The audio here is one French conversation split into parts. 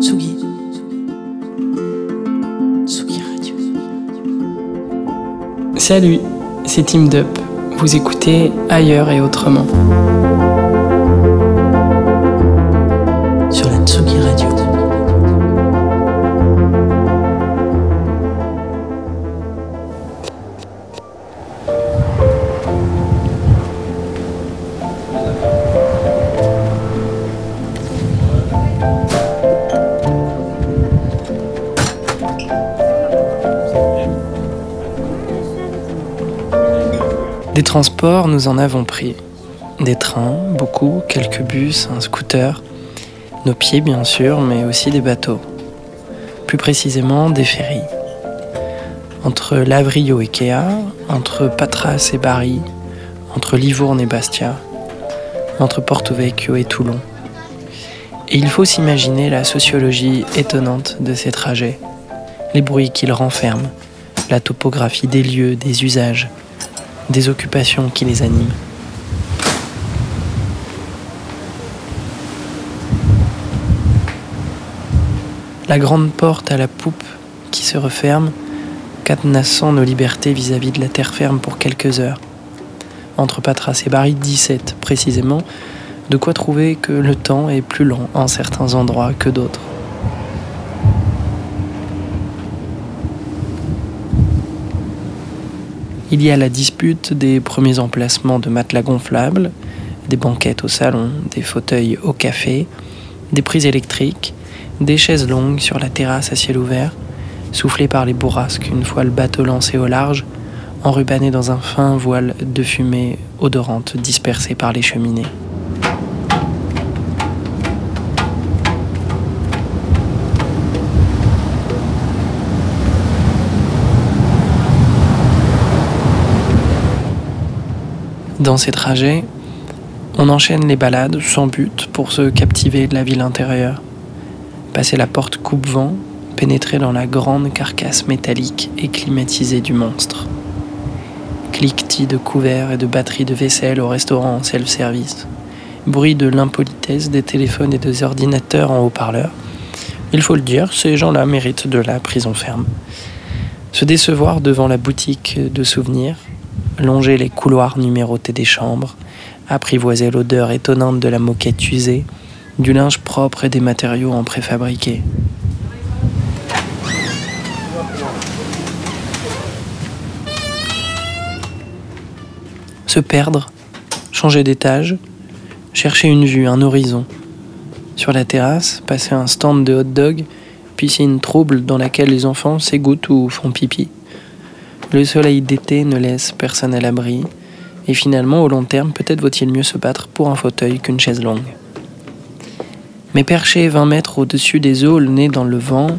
Tsugi. Tsugi Radio. Salut, c'est Team Dup. Vous écoutez ailleurs et autrement. Des transports, nous en avons pris. Des trains, beaucoup, quelques bus, un scooter. Nos pieds, bien sûr, mais aussi des bateaux. Plus précisément, des ferries. Entre Lavrio et Kea, entre Patras et Bari, entre Livourne et Bastia, entre Porto Vecchio et Toulon. Et il faut s'imaginer la sociologie étonnante de ces trajets, les bruits qu'ils renferment, la topographie des lieux, des usages, des occupations qui les animent. La grande porte à la poupe qui se referme, cadenassant nos libertés vis-à-vis de la terre ferme pour quelques heures. Entre Patras et Bari 17 précisément, de quoi trouver que le temps est plus lent en certains endroits que d'autres. Il y a la dispute des premiers emplacements de matelas gonflables, des banquettes au salon, des fauteuils au café, des prises électriques, des chaises longues sur la terrasse à ciel ouvert, soufflées par les bourrasques une fois le bateau lancé au large, enrubanné dans un fin voile de fumée odorante dispersée par les cheminées. Dans ces trajets, on enchaîne les balades sans but pour se captiver de la ville intérieure. Passer la porte coupe-vent, pénétrer dans la grande carcasse métallique et climatisée du monstre. Cliquetis de couverts et de batteries de vaisselle au restaurant en self-service. Bruit de l'impolitesse des téléphones et des ordinateurs en haut-parleur. Il faut le dire, ces gens-là méritent de la prison ferme. Se décevoir devant la boutique de souvenirs, longer les couloirs numérotés des chambres, apprivoiser l'odeur étonnante de la moquette usée, du linge propre et des matériaux en préfabriqué. Se perdre, changer d'étage, chercher une vue, un horizon. Sur la terrasse, passer un stand de hot dog, piscine trouble dans laquelle les enfants s'égouttent ou font pipi. Le soleil d'été ne laisse personne à l'abri, et finalement, au long terme, peut-être vaut-il mieux se battre pour un fauteuil qu'une chaise longue. Mais perché 20 mètres au-dessus des eaux, le nez dans le vent,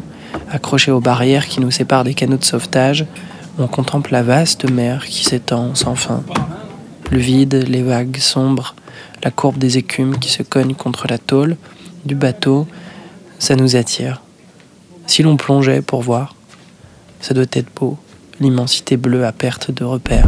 accroché aux barrières qui nous séparent des canaux de sauvetage, on contemple la vaste mer qui s'étend sans fin. Le vide, les vagues sombres, la courbe des écumes qui se cognent contre la tôle du bateau, ça nous attire. Si l'on plongeait pour voir, ça doit être beau l'immensité bleue à perte de repère.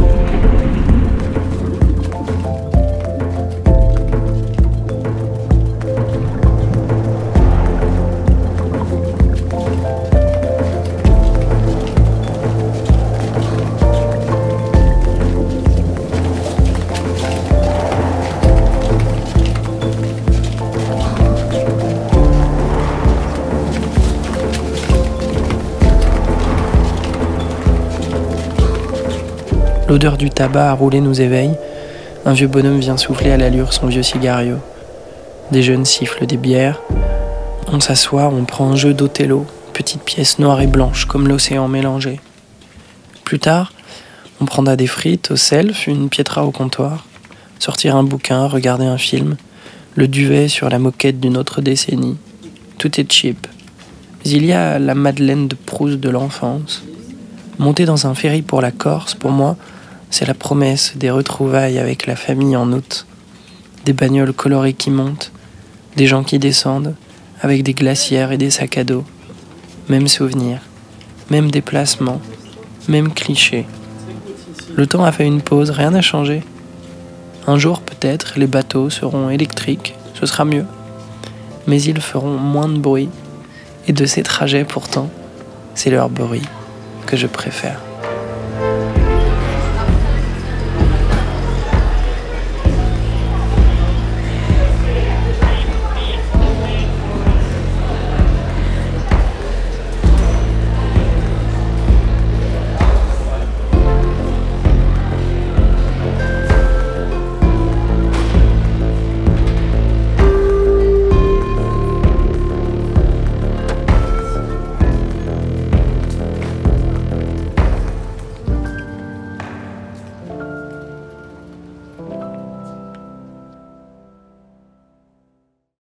L'odeur du tabac à rouler nous éveille. Un vieux bonhomme vient souffler à l'allure son vieux cigario. Des jeunes sifflent des bières. On s'assoit, on prend un jeu d'Othello, petite pièce noire et blanche comme l'océan mélangé. Plus tard, on prendra des frites au self, une pietra au comptoir, sortir un bouquin, regarder un film, le duvet sur la moquette d'une autre décennie. Tout est cheap. Mais il y a la Madeleine de Proust de l'enfance. Monter dans un ferry pour la Corse, pour moi, c'est la promesse des retrouvailles avec la famille en août, des bagnoles colorées qui montent, des gens qui descendent, avec des glacières et des sacs à dos. Même souvenir, même déplacement, même cliché. Le temps a fait une pause, rien n'a changé. Un jour peut-être les bateaux seront électriques, ce sera mieux. Mais ils feront moins de bruit Et de ces trajets pourtant, c'est leur bruit que je préfère.